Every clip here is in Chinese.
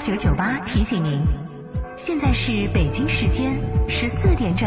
九九八提醒您，现在是北京时间十四点整。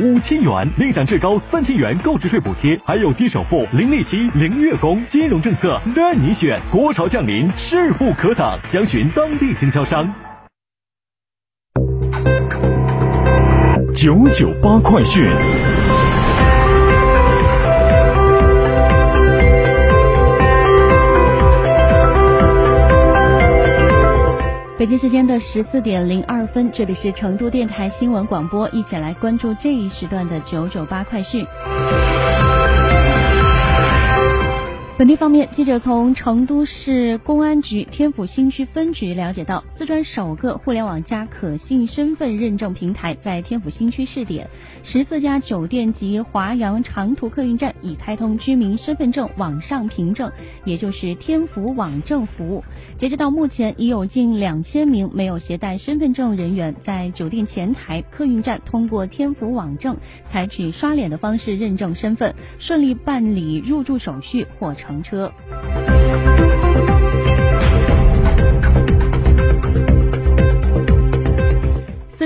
五千元，另享至高三千元购置税补贴，还有低首付、零利息、零月供，金融政策任你选。国潮降临，势不可挡，详询当地经销商。九九八快讯。北京时间的十四点零二分，这里是成都电台新闻广播，一起来关注这一时段的九九八快讯。本地方面，记者从成都市公安局天府新区分局了解到，四川首个互联网加可信身份认证平台在天府新区试点，十四家酒店及华阳长途客运站已开通居民身份证网上凭证，也就是天府网证服务。截止到目前，已有近两千名没有携带身份证人员在酒店前台、客运站通过天府网证采取刷脸的方式认证身份，顺利办理入住手续或乘车。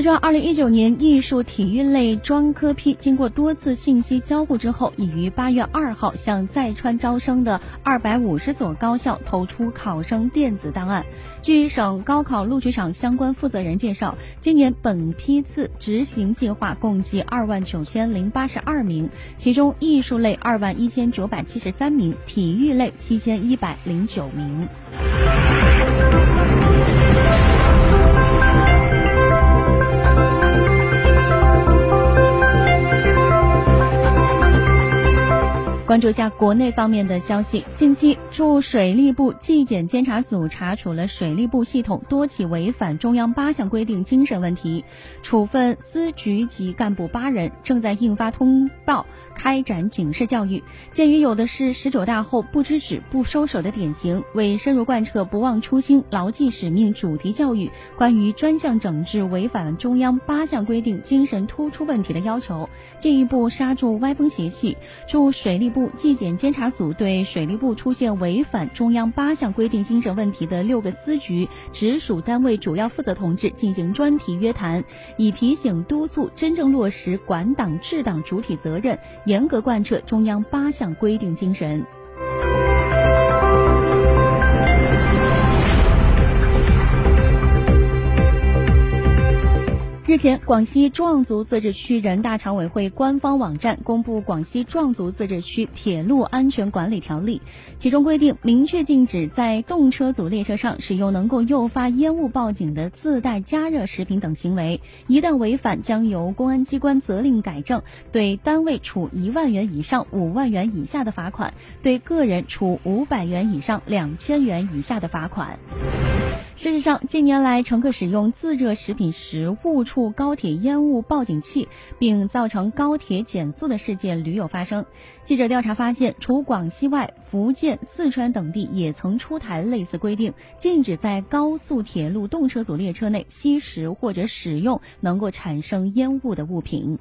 川二零一九年艺术体育类专科批经过多次信息交互之后，已于八月二号向在川招生的二百五十所高校投出考生电子档案。据省高考录取场相关负责人介绍，今年本批次执行计划共计二万九千零八十二名，其中艺术类二万一千九百七十三名，体育类七千一百零九名。关注一下国内方面的消息。近期，驻水利部纪检监察组查处了水利部系统多起违反中央八项规定精神问题，处分司局级干部八人，正在印发通报，开展警示教育。鉴于有的是十九大后不知止不收手的典型，为深入贯彻不忘初心、牢记使命主题教育关于专项整治违反中央八项规定精神突出问题的要求，进一步刹住歪风邪气，驻水利部纪检监察组对水利部出现违反中央八项规定精神问题的六个司局直属单位主要负责同志进行专题约谈，以提醒督促真正落实管党治党主体责任，严格贯彻中央八项规定精神。日前，广西壮族自治区人大常委会官方网站公布《广西壮族自治区铁路安全管理条例》，其中规定明确禁止在动车组列车上使用能够诱发烟雾报警的自带加热食品等行为，一旦违反，将由公安机关责令改正，对单位处一万元以上五万元以下的罚款，对个人处五百元以上两千元以下的罚款。事实上，近年来乘客使用自热食品时误触高铁烟雾报警器，并造成高铁减速的事件屡有发生。记者调查发现，除广西外，福建、四川等地也曾出台类似规定，禁止在高速铁路动车组列车内吸食或者使用能够产生烟雾的物品。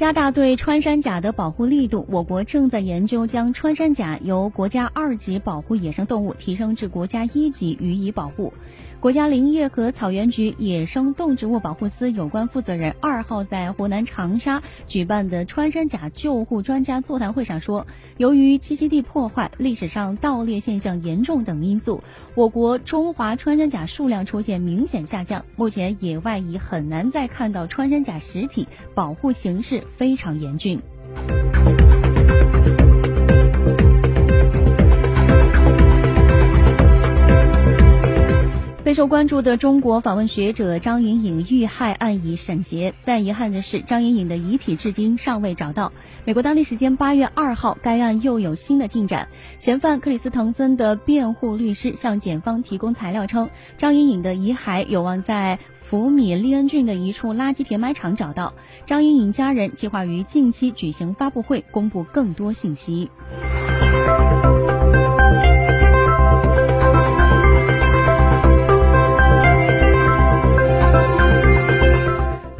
加大对穿山甲的保护力度，我国正在研究将穿山甲由国家二级保护野生动物提升至国家一级予以保护。国家林业和草原局野生动植物保护司有关负责人二号在湖南长沙举办的穿山甲救护专家座谈会上说，由于栖息地破坏、历史上盗猎现象严重等因素，我国中华穿山甲数量出现明显下降。目前野外已很难再看到穿山甲实体，保护形势非常严峻。备受关注的中国访问学者张莹颖遇害案已审结，但遗憾的是，张莹颖的遗体至今尚未找到。美国当地时间八月二号，该案又有新的进展。嫌犯克里斯滕森的辩护律师向检方提供材料称，张莹颖的遗骸有望在福米利恩郡的一处垃圾填埋场找到。张莹颖家人计划于近期举行发布会，公布更多信息。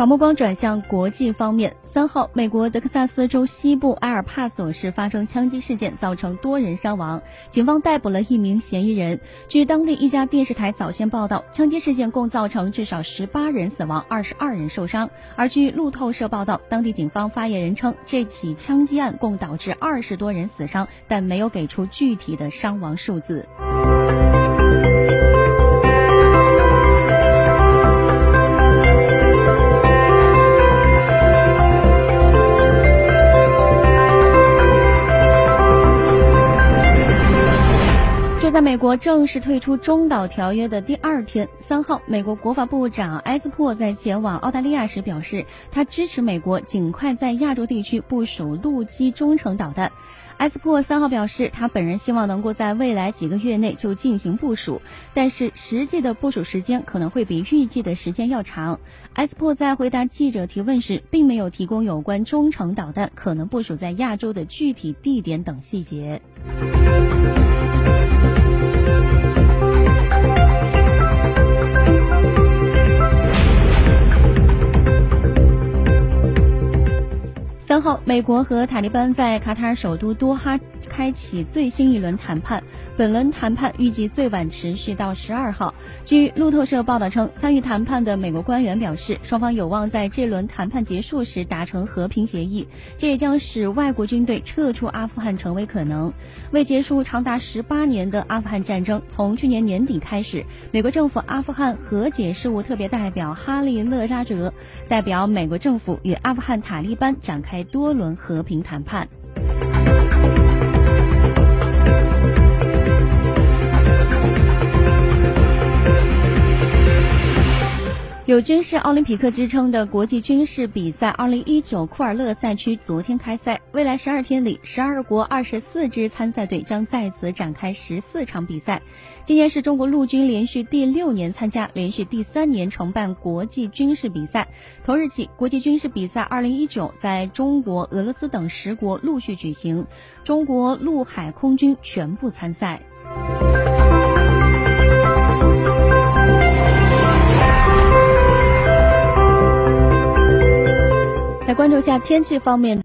把目光转向国际方面，三号，美国德克萨斯州西部埃尔帕索市发生枪击事件，造成多人伤亡，警方逮捕了一名嫌疑人。据当地一家电视台早先报道，枪击事件共造成至少十八人死亡，二十二人受伤。而据路透社报道，当地警方发言人称，这起枪击案共导致二十多人死伤，但没有给出具体的伤亡数字。在美国正式退出中导条约的第二天，三号，美国国防部长埃斯珀在前往澳大利亚时表示，他支持美国尽快在亚洲地区部署陆基中程导弹。埃斯珀三号表示，他本人希望能够在未来几个月内就进行部署，但是实际的部署时间可能会比预计的时间要长。埃斯珀在回答记者提问时，并没有提供有关中程导弹可能部署在亚洲的具体地点等细节。美国和塔利班在卡塔尔首都多哈开启最新一轮谈判，本轮谈判预计最晚持续到十二号。据路透社报道称，参与谈判的美国官员表示，双方有望在这轮谈判结束时达成和平协议，这也将使外国军队撤出阿富汗成为可能。为结束长达十八年的阿富汗战争，从去年年底开始，美国政府阿富汗和解事务特别代表哈利·勒扎哲代表美国政府与阿富汗塔利班展开。多轮和平谈判。有军事奥林匹克之称的国际军事比赛2019库尔勒赛区昨天开赛，未来十二天里，十二国二十四支参赛队将在此展开十四场比赛。今年是中国陆军连续第六年参加，连续第三年承办国际军事比赛。同日起，国际军事比赛2019在中国、俄罗斯等十国陆续举行，中国陆海空军全部参赛。关注下天气方面。